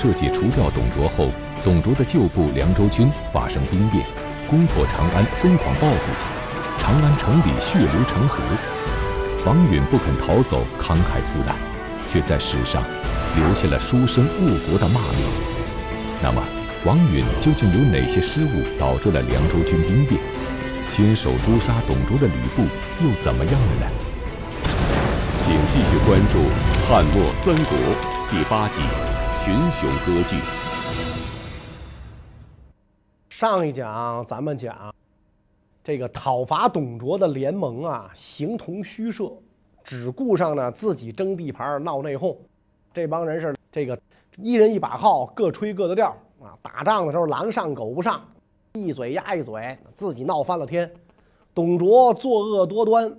设计除掉董卓后，董卓的旧部凉州军发生兵变，攻破长安，疯狂报复，长安城里血流成河。王允不肯逃走，慷慨赴难，却在史上留下了书生误国的骂名。那么，王允究竟有哪些失误导致了凉州军兵变？亲手诛杀董卓的吕布又怎么样了呢？请继续关注《汉末三国》第八集《群雄割据》。上一讲咱们讲这个讨伐董卓的联盟啊，形同虚设，只顾上呢自己争地盘、闹内讧。这帮人是这个一人一把号，各吹各的调啊。打仗的时候狼上狗不上，一嘴压一嘴，自己闹翻了天。董卓作恶多端，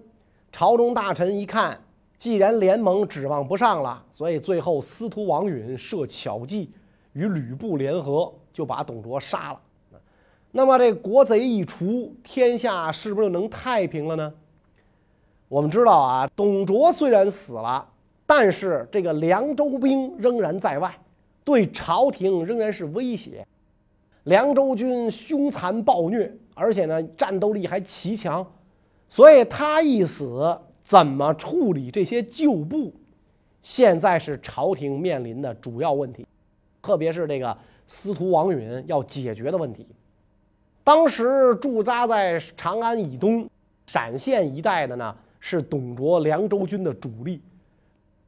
朝中大臣一看，既然联盟指望不上了，所以最后司徒王允设巧计，与吕布联合，就把董卓杀了。那么这国贼一除，天下是不是就能太平了呢？我们知道啊，董卓虽然死了，但是这个凉州兵仍然在外，对朝廷仍然是威胁。凉州军凶残暴虐，而且呢战斗力还奇强，所以他一死，怎么处理这些旧部，现在是朝廷面临的主要问题，特别是这个司徒王允要解决的问题。当时驻扎在长安以东、陕县一带的呢，是董卓凉州军的主力。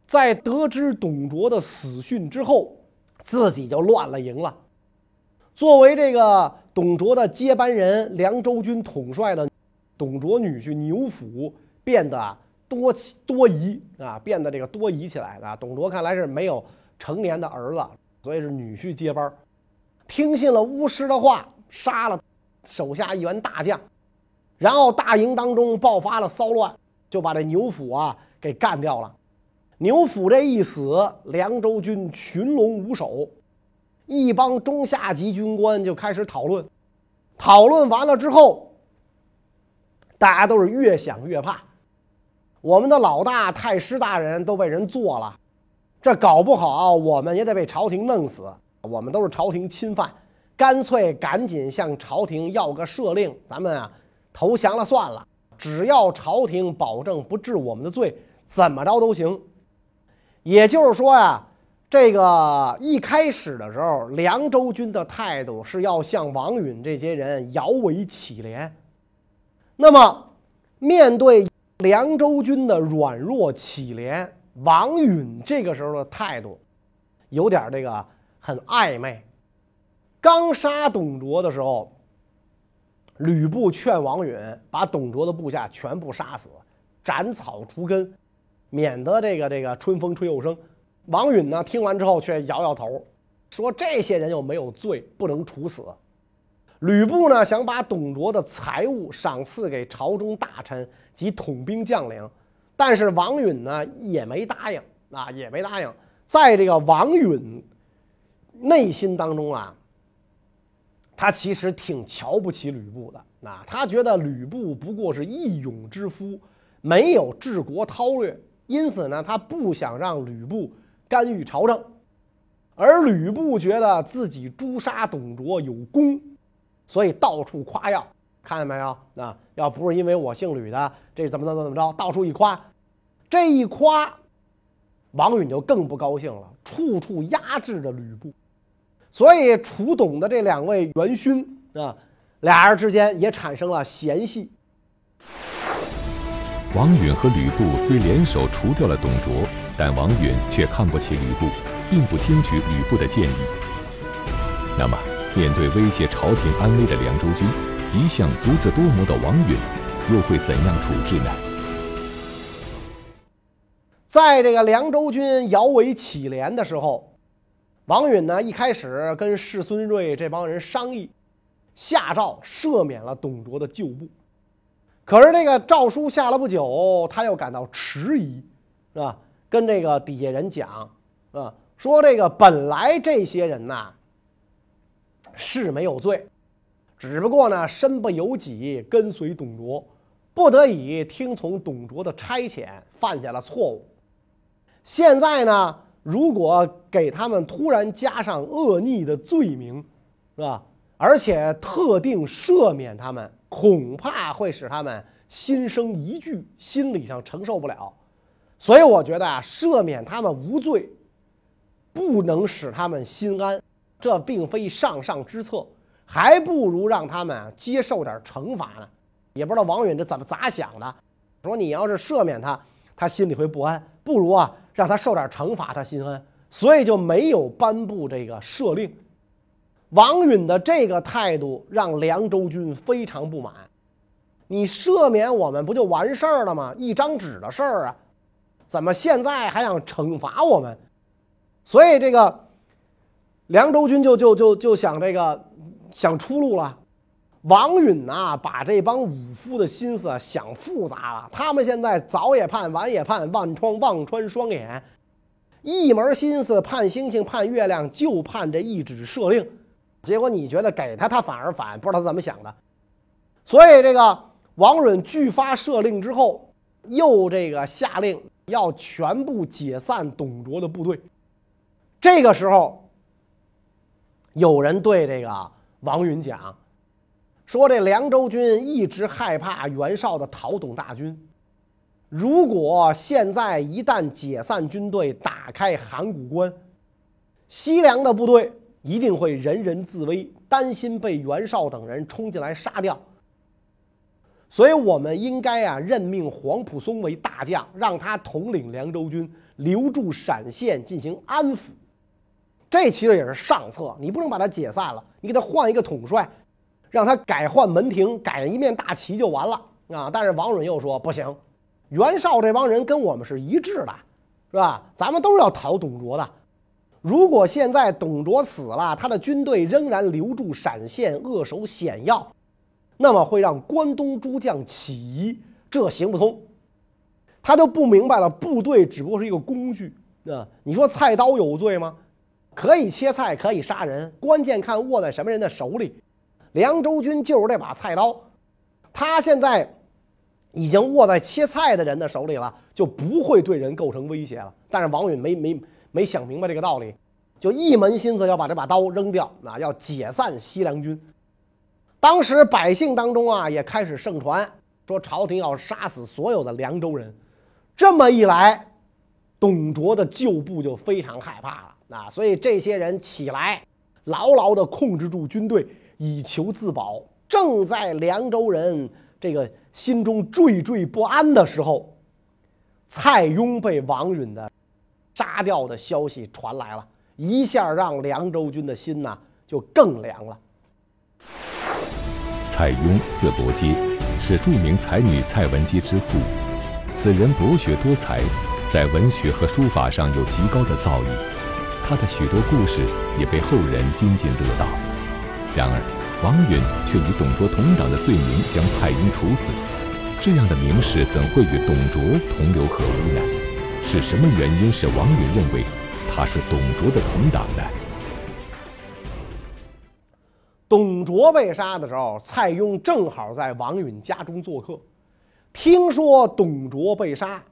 在得知董卓的死讯之后，自己就乱了营了。作为这个董卓的接班人，凉州军统帅的董卓女婿牛辅变得多多疑啊，变得这个多疑起来的。董卓看来是没有成年的儿子，所以是女婿接班，听信了巫师的话，杀了。手下一员大将，然后大营当中爆发了骚乱，就把这牛辅啊给干掉了。牛辅这一死，凉州军群龙无首，一帮中下级军官就开始讨论。讨论完了之后，大家都是越想越怕。我们的老大太师大人都被人做了，这搞不好我们也得被朝廷弄死。我们都是朝廷亲犯。干脆赶紧向朝廷要个赦令，咱们啊投降了算了。只要朝廷保证不治我们的罪，怎么着都行。也就是说呀，这个一开始的时候，凉州军的态度是要向王允这些人摇尾乞怜。那么，面对凉州军的软弱乞怜，王允这个时候的态度有点这个很暧昧。刚杀董卓的时候，吕布劝王允把董卓的部下全部杀死，斩草除根，免得这个这个春风吹又生。王允呢，听完之后却摇摇头，说这些人又没有罪，不能处死。吕布呢，想把董卓的财物赏赐给朝中大臣及统兵将领，但是王允呢也没答应啊，也没答应。在这个王允内心当中啊。他其实挺瞧不起吕布的，那他觉得吕布不过是义勇之夫，没有治国韬略，因此呢，他不想让吕布干预朝政。而吕布觉得自己诛杀董卓有功，所以到处夸耀，看见没有？那要不是因为我姓吕的，这怎么怎么怎么着，到处一夸，这一夸，王允就更不高兴了，处处压制着吕布。所以，楚董的这两位元勋啊，俩人之间也产生了嫌隙。王允和吕布虽联手除掉了董卓，但王允却看不起吕布，并不听取吕布的建议。那么，面对威胁朝廷安危的凉州军，一向足智多谋的王允又会怎样处置呢？在这个凉州军摇尾乞怜的时候。王允呢，一开始跟世孙瑞这帮人商议，下诏赦免了董卓的旧部。可是这个诏书下了不久，他又感到迟疑，是吧？跟这个底下人讲，啊，说这个本来这些人呐是没有罪，只不过呢身不由己跟随董卓，不得已听从董卓的差遣，犯下了错误。现在呢。如果给他们突然加上恶逆的罪名，是吧？而且特定赦免他们，恐怕会使他们心生疑惧，心理上承受不了。所以我觉得啊，赦免他们无罪，不能使他们心安，这并非上上之策，还不如让他们接受点惩罚呢。也不知道王允这怎么咋想的，说你要是赦免他，他心里会不安，不如啊。让他受点惩罚，他心安，所以就没有颁布这个赦令。王允的这个态度让凉州军非常不满。你赦免我们不就完事儿了吗？一张纸的事儿啊，怎么现在还想惩罚我们？所以这个凉州军就就就就想这个想出路了。王允呐，把这帮武夫的心思想复杂了。他们现在早也盼，晚也盼，望穿望穿双眼，一门心思盼星星盼月亮，就盼这一纸赦令。结果你觉得给他，他反而反，不知道他怎么想的。所以这个王允拒发赦令之后，又这个下令要全部解散董卓的部队。这个时候，有人对这个王允讲。说这凉州军一直害怕袁绍的讨董大军，如果现在一旦解散军队，打开函谷关，西凉的部队一定会人人自危，担心被袁绍等人冲进来杀掉。所以，我们应该啊任命黄埔松为大将，让他统领凉州军，留驻陕县进行安抚。这其实也是上策，你不能把他解散了，你给他换一个统帅。让他改换门庭，改一面大旗就完了啊！但是王允又说不行，袁绍这帮人跟我们是一致的，是吧？咱们都是要讨董卓的。如果现在董卓死了，他的军队仍然留驻陕县，扼守险要，那么会让关东诸将起疑，这行不通。他就不明白了，部队只不过是一个工具啊！你说菜刀有罪吗？可以切菜，可以杀人，关键看握在什么人的手里。凉州军就是这把菜刀，他现在已经握在切菜的人的手里了，就不会对人构成威胁了。但是王允没没没想明白这个道理，就一门心思要把这把刀扔掉，那要解散西凉军。当时百姓当中啊，也开始盛传说朝廷要杀死所有的凉州人。这么一来，董卓的旧部就非常害怕了啊，所以这些人起来，牢牢地控制住军队。以求自保，正在凉州人这个心中惴惴不安的时候，蔡邕被王允的杀掉的消息传来了，一下让凉州军的心呐就更凉了。蔡邕字伯阶，是著名才女蔡文姬之父。此人博学多才，在文学和书法上有极高的造诣，他的许多故事也被后人津津乐道。然而，王允却以董卓同党的罪名将蔡邕处死，这样的名士怎会与董卓同流合污呢？是什么原因使王允认为他是董卓的同党呢？董卓被杀的时候，蔡邕正好在王允家中做客，听说董卓被杀，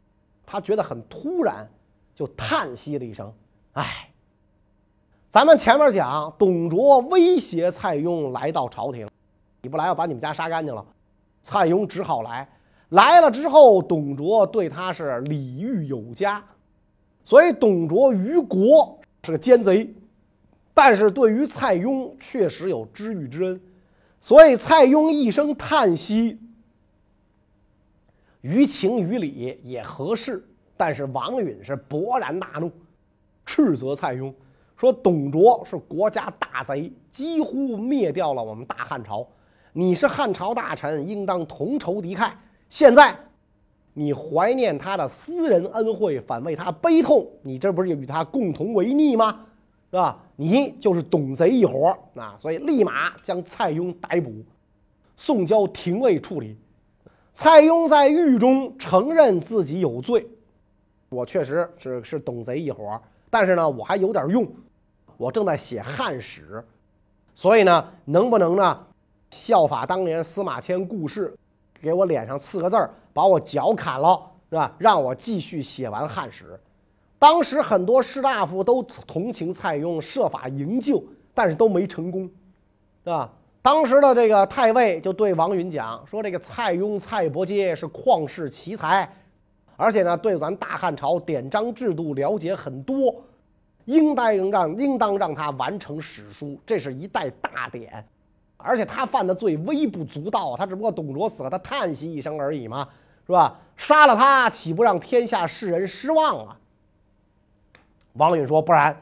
他觉得很突然，就叹息了一声：“唉。”咱们前面讲，董卓威胁蔡邕来到朝廷，你不来，我把你们家杀干净了。蔡邕只好来，来了之后，董卓对他是礼遇有加，所以董卓于国是个奸贼，但是对于蔡邕确实有知遇之恩，所以蔡邕一声叹息，于情于理也合适。但是王允是勃然大怒，斥责蔡邕。说董卓是国家大贼，几乎灭掉了我们大汉朝。你是汉朝大臣，应当同仇敌忾。现在你怀念他的私人恩惠，反为他悲痛，你这不是与他共同为逆吗？是吧？你就是董贼一伙儿啊！所以立马将蔡邕逮捕，送交廷尉处理。蔡邕在狱中承认自己有罪，我确实是是董贼一伙儿，但是呢，我还有点用。我正在写汉史，所以呢，能不能呢，效法当年司马迁故事，给我脸上刺个字儿，把我脚砍了，是吧？让我继续写完汉史。当时很多士大夫都同情蔡邕，设法营救，但是都没成功，是吧？当时的这个太尉就对王允讲说：“这个蔡邕、蔡伯喈是旷世奇才，而且呢，对咱大汉朝典章制度了解很多，应该让应当让他完成史书，这是一代大典。而且他犯的罪微不足道，他只不过董卓死了，他叹息一声而已嘛，是吧？杀了他，岂不让天下世人失望啊？”王允说：“不然。”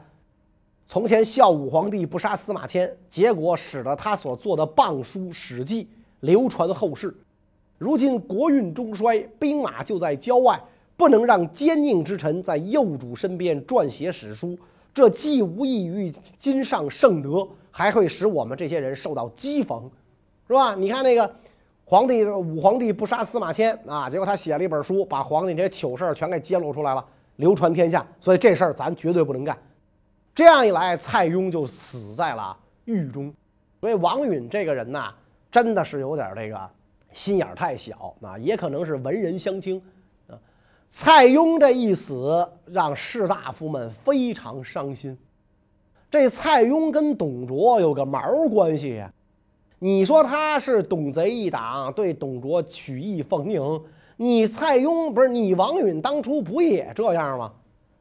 从前孝武皇帝不杀司马迁，结果使得他所做的谤书《史记》流传后世。如今国运中衰，兵马就在郊外，不能让奸佞之臣在幼主身边撰写史书，这既无益于今上圣德，还会使我们这些人受到讥讽，是吧？你看那个皇帝武皇帝不杀司马迁啊，结果他写了一本书，把皇帝这些糗事全给揭露出来了，流传天下。所以这事儿咱绝对不能干。这样一来，蔡邕就死在了狱中。所以王允这个人呐，真的是有点这个心眼太小啊，也可能是文人相轻。蔡邕这一死，让士大夫们非常伤心。这蔡邕跟董卓有个毛关系呀？你说他是董贼一党，对董卓曲意奉迎，你蔡邕不是你王允当初不也这样吗？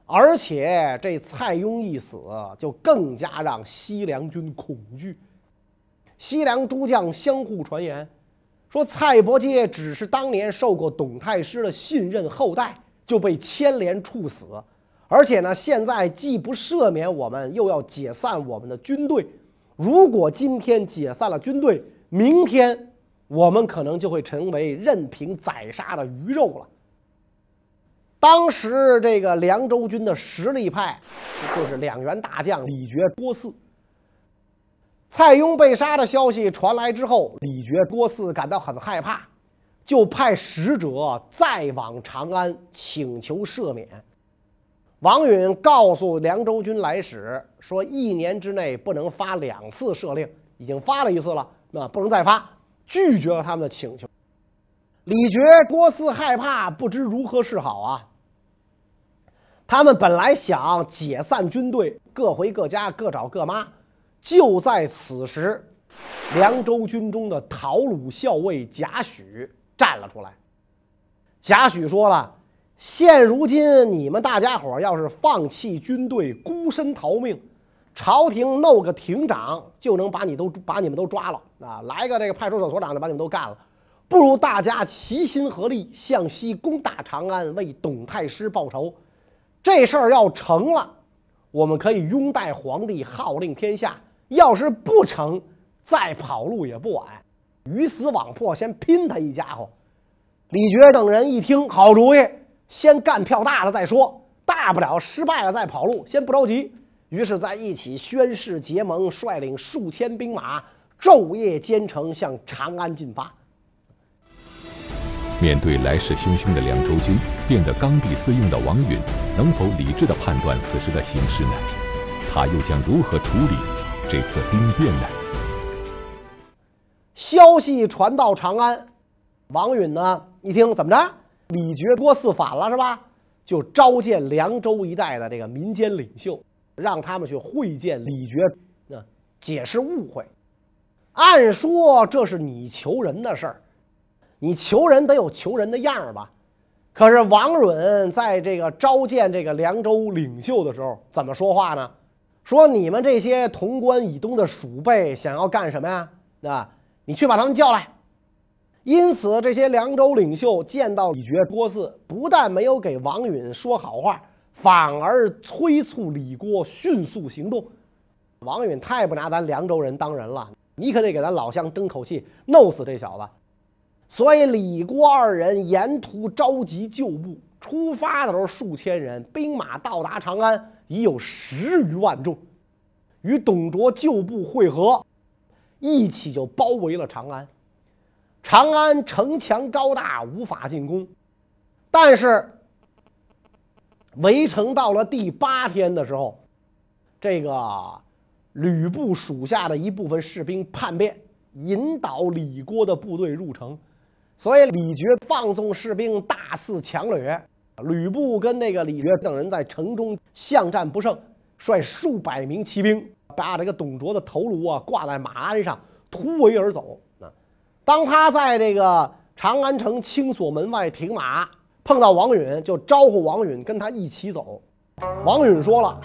而且这蔡邕一死，就更加让西凉军恐惧。西凉诸将相互传言，说蔡伯喈只是当年受过董太师的信任后代，就被牵连处死。而且呢，现在既不赦免我们，又要解散我们的军队。如果今天解散了军队，明天我们可能就会成为任凭宰杀的鱼肉了。当时这个凉州军的实力派，就是两员大将李傕、郭汜。蔡邕被杀的消息传来之后，李傕、郭汜感到很害怕，就派使者再往长安请求赦免。王允告诉凉州军来使说，一年之内不能发两次赦令，已经发了一次了，那不能再发，拒绝了他们的请求。李傕、郭汜害怕，不知如何是好啊。他们本来想解散军队，各回各家，各找各妈。就在此时，凉州军中的讨虏校尉贾诩站了出来。贾诩说了：“现如今你们大家伙要是放弃军队，孤身逃命，朝廷弄个亭长就能把你都把你们都抓了啊！来个这个派出所所长就把你们都干了。不如大家齐心合力，向西攻打长安，为董太师报仇。”这事儿要成了，我们可以拥戴皇帝，号令天下；要是不成，再跑路也不晚。鱼死网破，先拼他一家伙。李觉等人一听，好主意，先干票大了再说，大不了失败了再跑路，先不着急。于是，在一起宣誓结盟，率领数千兵马，昼夜兼程向长安进发。面对来势汹汹的凉州军，变得刚愎自用的王允，能否理智地判断此时的形势呢？他又将如何处理这次兵变呢？消息传到长安，王允呢一听，怎么着？李傕、郭汜反了是吧？就召见凉州一带的这个民间领袖，让他们去会见李傕，那解释误会。按说这是你求人的事儿。你求人得有求人的样儿吧，可是王允在这个召见这个凉州领袖的时候，怎么说话呢？说你们这些潼关以东的鼠辈想要干什么呀？啊，你去把他们叫来。因此，这些凉州领袖见到李傕、郭汜，不但没有给王允说好话，反而催促李郭迅速行动。王允太不拿咱凉州人当人了，你可得给咱老乡争口气，弄死这小子。所以李郭二人沿途召集旧部，出发的时候数千人，兵马到达长安已有十余万众，与董卓旧部会合，一起就包围了长安。长安城墙高大，无法进攻，但是围城到了第八天的时候，这个吕布属下的一部分士兵叛变，引导李郭的部队入城。所以李傕放纵士兵大肆强掠，吕布跟那个李傕等人在城中巷战不胜，率数百名骑兵把这个董卓的头颅啊挂在马鞍上突围而走。啊，当他在这个长安城青锁门外停马，碰到王允，就招呼王允跟他一起走。王允说了：“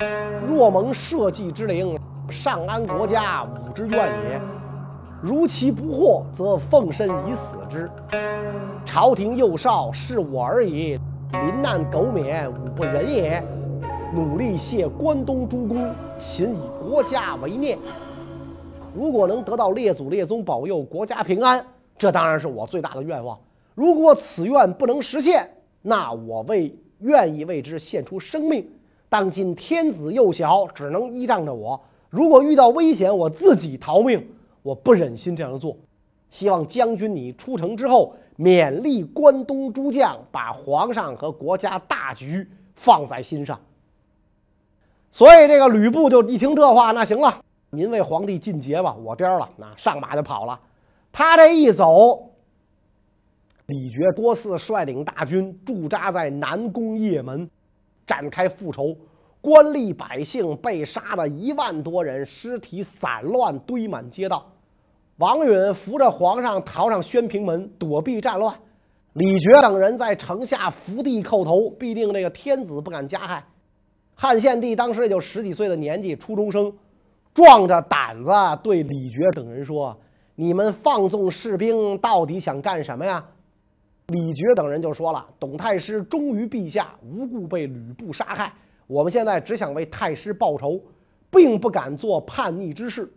若蒙社稷之灵，上安国家，吾之愿也。如其不获，则奉身以死之。朝廷幼少，是我而已。临难苟免，吾不忍也。努力谢关东诸公，勤以国家为念。如果能得到列祖列宗保佑，国家平安，这当然是我最大的愿望。如果此愿不能实现，那我为愿意为之献出生命。”当今天子幼小，只能依仗着我。如果遇到危险，我自己逃命，我不忍心这样做。希望将军你出城之后，勉励关东诸将，把皇上和国家大局放在心上。所以这个吕布就一听这话，那行了，您为皇帝尽节吧，我颠了，那上马就跑了。他这一走，李傕多嗣率领大军驻扎在南宫邺门。展开复仇，官吏百姓被杀了一万多人，尸体散乱堆满街道。王允扶着皇上逃上宣平门躲避战乱，李傕等人在城下伏地叩头，必定这个天子不敢加害。汉献帝当时也就十几岁的年纪，初中生，壮着胆子对李傕等人说：“你们放纵士兵，到底想干什么呀？”李傕等人就说了：“董太师忠于陛下，无故被吕布杀害。我们现在只想为太师报仇，并不敢做叛逆之事。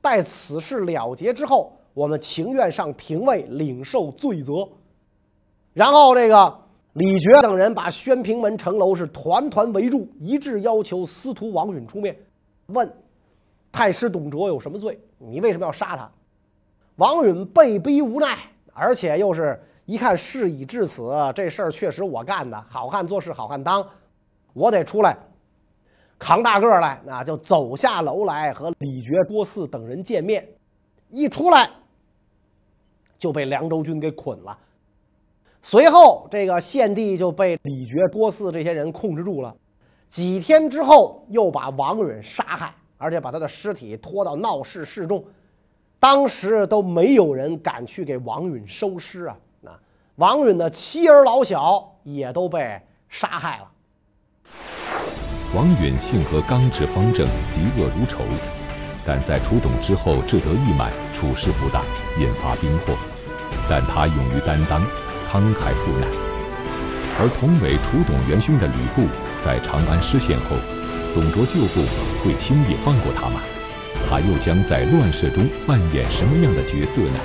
待此事了结之后，我们情愿上廷尉领受罪责。”然后，这个李傕等人把宣平门城楼是团团围住，一致要求司徒王允出面，问太师董卓有什么罪？你为什么要杀他？王允被逼无奈，而且又是。一看事已至此，这事儿确实我干的。好汉做事好汉当，我得出来扛大个来。那就走下楼来和李傕、郭汜等人见面。一出来就被凉州军给捆了。随后，这个献帝就被李傕、郭汜这些人控制住了。几天之后，又把王允杀害，而且把他的尸体拖到闹市示众。当时都没有人敢去给王允收尸啊。那王允的妻儿老小也都被杀害了。王允性格刚直方正，嫉恶如仇，但在楚董之后志得意满，处事不当，引发兵祸。但他勇于担当，慷慨赴难。而同为楚董元勋的吕布，在长安失陷后，董卓旧部会轻易放过他吗？他又将在乱世中扮演什么样的角色呢？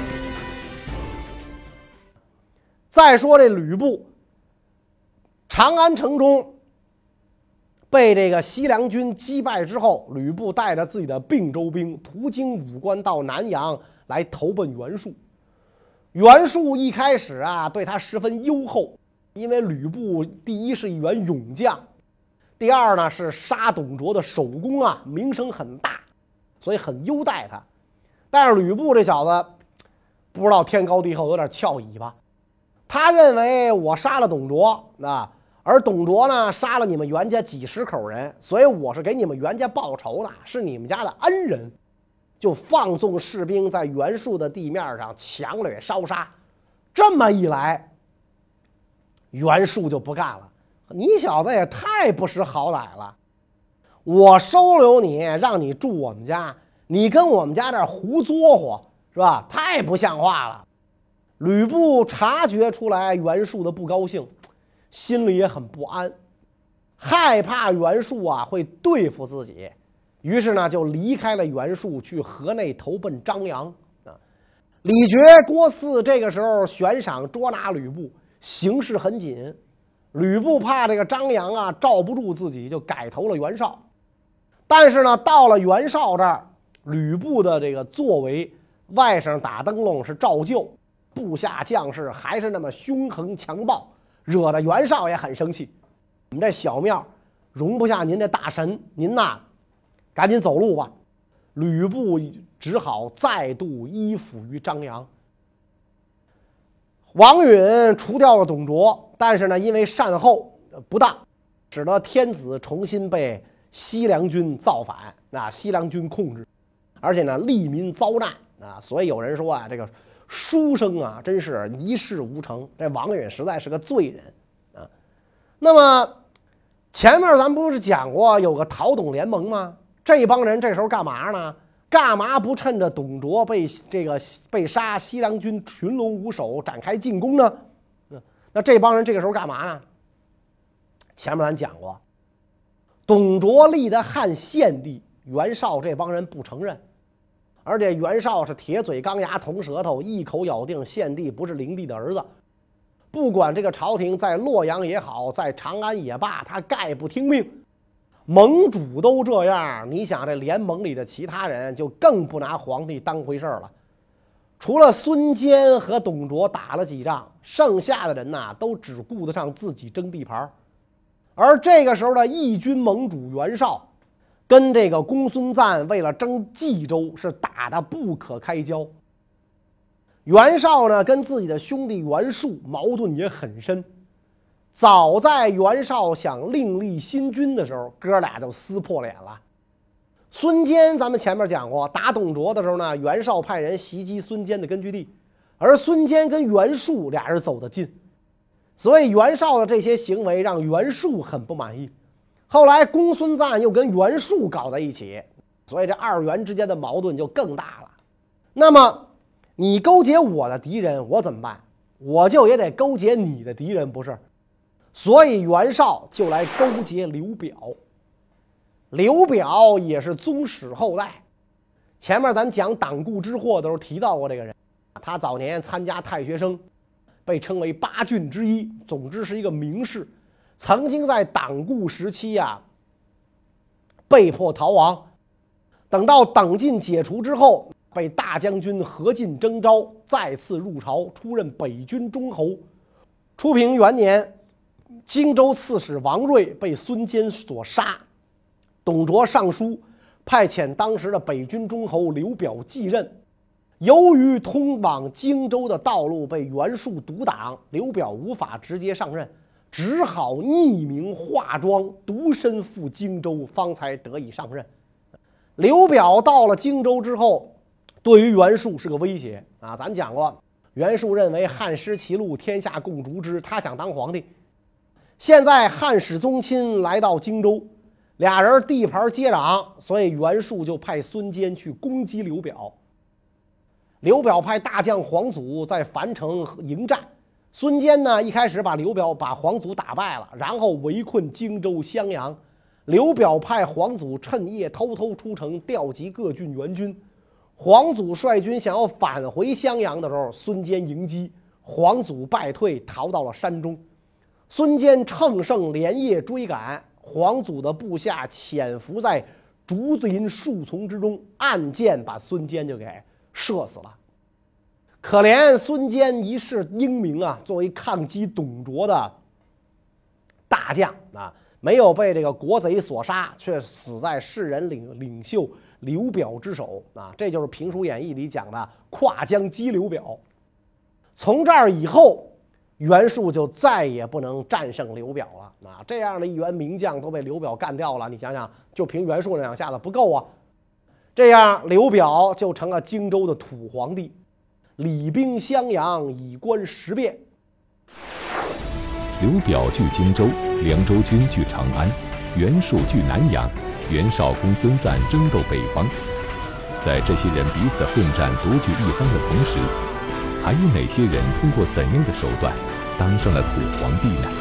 再说这吕布，长安城中被这个西凉军击败之后，吕布带着自己的并州兵途经武关到南阳来投奔袁术。袁术一开始啊对他十分优厚，因为吕布第一是一员勇将，第二呢是杀董卓的首功啊名声很大，所以很优待他。但是吕布这小子不知道天高地厚，有点翘尾巴。他认为我杀了董卓，啊，而董卓呢杀了你们袁家几十口人，所以我是给你们袁家报仇的，是你们家的恩人，就放纵士兵在袁术的地面上强掠烧杀。这么一来，袁术就不干了。你小子也太不识好歹了！我收留你，让你住我们家，你跟我们家这胡作活，是吧？太不像话了。吕布察觉出来袁术的不高兴，心里也很不安，害怕袁术啊会对付自己，于是呢就离开了袁术，去河内投奔张扬啊。李傕、郭汜这个时候悬赏捉拿吕布，形势很紧。吕布怕这个张扬啊罩不住自己，就改投了袁绍。但是呢，到了袁绍这儿，吕布的这个作为，外甥打灯笼是照旧。部下将士还是那么凶横强暴，惹得袁绍也很生气。我们这小庙容不下您这大神，您呐，赶紧走路吧。吕布只好再度依附于张扬。王允除掉了董卓，但是呢，因为善后，不当，使得天子重新被西凉军造反，那西凉军控制，而且呢，利民遭难啊。所以有人说啊，这个书生啊，真是一事无成。这王允实在是个罪人啊。那么前面咱不是讲过有个讨董联盟吗？这帮人这时候干嘛呢？干嘛不趁着董卓被这个被杀，西凉军群龙无首，展开进攻呢？那这帮人这个时候干嘛呢？前面咱讲过，董卓立的汉献帝袁绍这帮人不承认，而且袁绍是铁嘴钢牙铜舌头，一口咬定献帝不是灵帝的儿子。不管这个朝廷在洛阳也好，在长安也罢，他概不听命。盟主都这样，你想这联盟里的其他人就更不拿皇帝当回事儿了。除了孙坚和董卓打了几仗，剩下的人呐都只顾得上自己争地盘而这个时候的义军盟主袁绍，跟这个公孙瓒为了争冀州是打得不可开交。袁绍呢跟自己的兄弟袁术矛盾也很深。早在袁绍想另立新军的时候，哥俩就撕破脸了。孙坚，咱们前面讲过，打董卓的时候呢，袁绍派人袭击孙坚的根据地，而孙坚跟袁术俩人走得近，所以袁绍的这些行为让袁术很不满意。后来公孙瓒又跟袁术搞在一起，所以这二袁之间的矛盾就更大了。那么你勾结我的敌人，我怎么办？我就也得勾结你的敌人，不是？所以袁绍就来勾结刘表。刘表也是宗室后代，前面咱讲党锢之祸的时候提到过这个人，他早年参加太学生，被称为八俊之一，总之是一个名士，曾经在党锢时期呀被迫逃亡，等到党禁解除之后，被大将军何进征召，再次入朝，出任北军中侯。初平元年。荆州刺史王睿被孙坚所杀，董卓上书派遣当时的北军中侯刘表继任。由于通往荆州的道路被袁术阻挡，刘表无法直接上任，只好匿名化妆，独身赴荆州，方才得以上任。刘表到了荆州之后，对于袁术是个威胁啊！咱讲过，袁术认为汉失其路，天下共逐之，他想当皇帝。现在汉室宗亲来到荆州，俩人地盘接壤，所以袁术就派孙坚去攻击刘表。刘表派大将黄祖在樊城迎战，孙坚呢一开始把刘表把黄祖打败了，然后围困荆州襄阳。刘表派黄祖趁夜偷偷出城调集各郡援军。黄祖率军想要返回襄阳的时候，孙坚迎击，黄祖败退，逃到了山中。孙坚乘胜连夜追赶，黄祖的部下潜伏在竹林树丛之中，暗箭把孙坚就给射死了。可怜孙坚一世英名啊，作为抗击董卓的大将啊，没有被这个国贼所杀，却死在世人领领袖刘表之手啊！这就是《评书演义》里讲的跨江击刘表。从这儿以后。袁术就再也不能战胜刘表了。啊，这样的一员名将都被刘表干掉了，你想想，就凭袁术那两下子不够啊！这样，刘表就成了荆州的土皇帝，礼兵襄阳，以观时变。刘表据荆州，凉州军据长安，袁术据南阳，袁绍、公孙瓒争斗北方。在这些人彼此混战、独据一方的同时，还有哪些人通过怎样的手段？当上了土皇帝呢。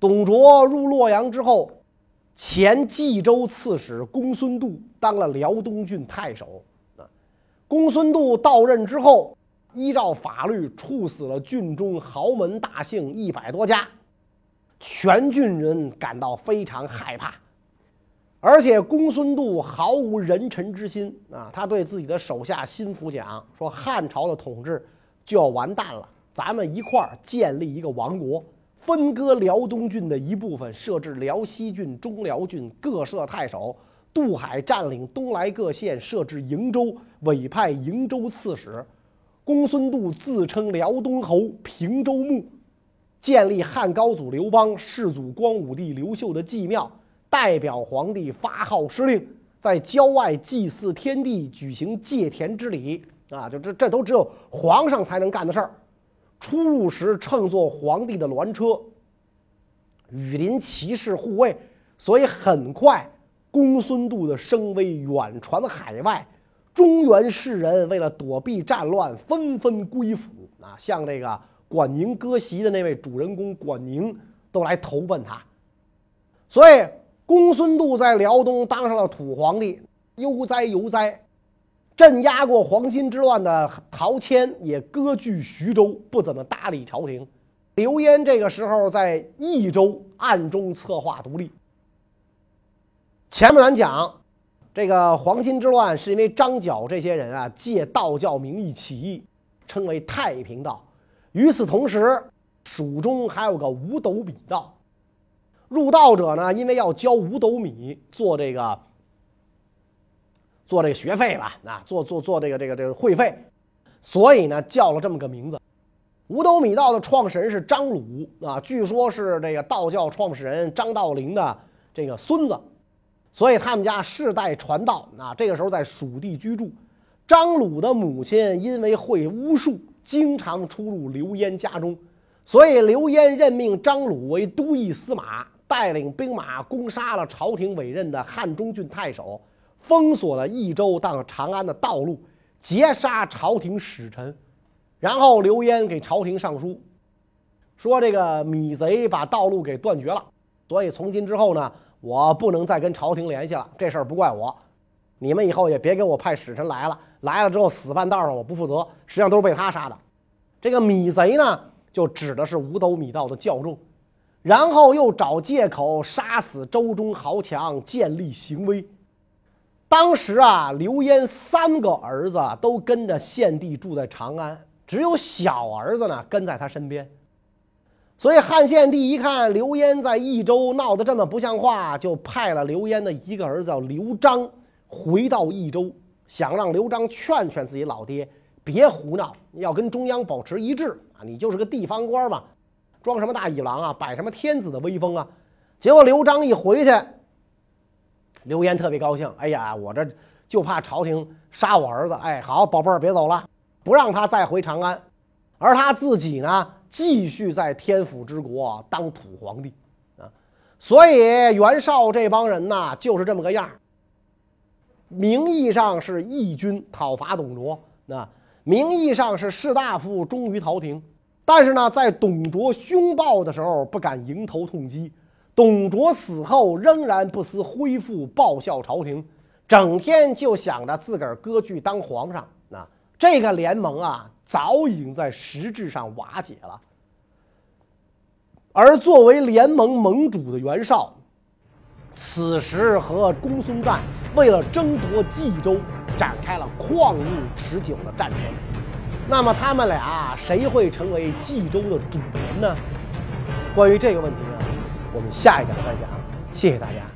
董卓入洛阳之后，前冀州刺史公孙度当了辽东郡太守。公孙度到任之后，依照法律处死了郡中豪门大姓一百多家，全郡人感到非常害怕。而且公孙度毫无人臣之心啊，他对自己的手下心腹讲说：“汉朝的统治。”就要完蛋了，咱们一块儿建立一个王国，分割辽东郡的一部分，设置辽西郡、中辽郡，各设太守，渡海占领东莱各县，设置瀛州，委派瀛州刺史。公孙度自称辽东侯、平州牧，建立汉高祖刘邦、世祖光武帝刘秀的祭庙，代表皇帝发号施令，在郊外祭祀天地，举行借田之礼啊！就这这都只有皇上才能干的事儿。出入时乘坐皇帝的銮车，羽林骑士护卫，所以很快公孙度的声威远传海外。中原士人为了躲避战乱，纷纷归附啊！像这个管宁割席的那位主人公管宁，都来投奔他。所以公孙度在辽东当上了土皇帝，悠哉悠哉。镇压过黄巾之乱的陶谦也割据徐州，不怎么搭理朝廷。刘焉这个时候在益州暗中策划独立。前面咱讲。这个黄巾之乱是因为张角这些人啊借道教名义起义，称为太平道。与此同时，蜀中还有个五斗米道。入道者呢，因为要交五斗米做这个做这个学费吧，啊，做做做这个这个这个会费，所以呢叫了这么个名字。五斗米道的创始人是张鲁啊，据说是这个道教创始人张道陵的这个孙子。所以他们家世代传道啊，这个时候在蜀地居住。张鲁的母亲因为会巫术，经常出入刘焉家中，所以刘焉任命张鲁为都邑司马，带领兵马攻杀了朝廷委任的汉中郡太守，封锁了益州到长安的道路，劫杀朝廷使臣。然后刘焉给朝廷上书，说这个米贼把道路给断绝了，所以从今之后呢。我不能再跟朝廷联系了，这事儿不怪我，你们以后也别给我派使臣来了，来了之后死半道上，我不负责。实际上都是被他杀的。这个米贼呢，就指的是五斗米道的教众，然后又找借口杀死周中豪强，建立行威。当时啊，刘焉三个儿子都跟着献帝住在长安，只有小儿子呢跟在他身边。所以汉献帝一看刘焉在益州闹得这么不像话，就派了刘焉的一个儿子叫刘璋回到益州，想让刘璋劝劝自己老爹，别胡闹，要跟中央保持一致啊！你就是个地方官嘛，装什么大野狼啊，摆什么天子的威风啊！结果刘璋一回去，刘焉特别高兴，哎呀，我这就怕朝廷杀我儿子，哎，好宝贝儿别走了，不让他再回长安，而他自己呢？继续在天府之国当土皇帝，啊，所以袁绍这帮人呐，就是这么个样儿。名义上是义军讨伐董卓，那名义上是士大夫忠于朝廷，但是呢，在董卓凶暴的时候不敢迎头痛击，董卓死后仍然不思恢复报效朝廷，整天就想着自个儿割据当皇上。那这个联盟啊。早已经在实质上瓦解了，而作为联盟盟主的袁绍，此时和公孙瓒为了争夺冀州，展开了旷日持久的战争。那么他们俩谁会成为冀州的主人呢？关于这个问题呢，我们下一讲再讲。谢谢大家。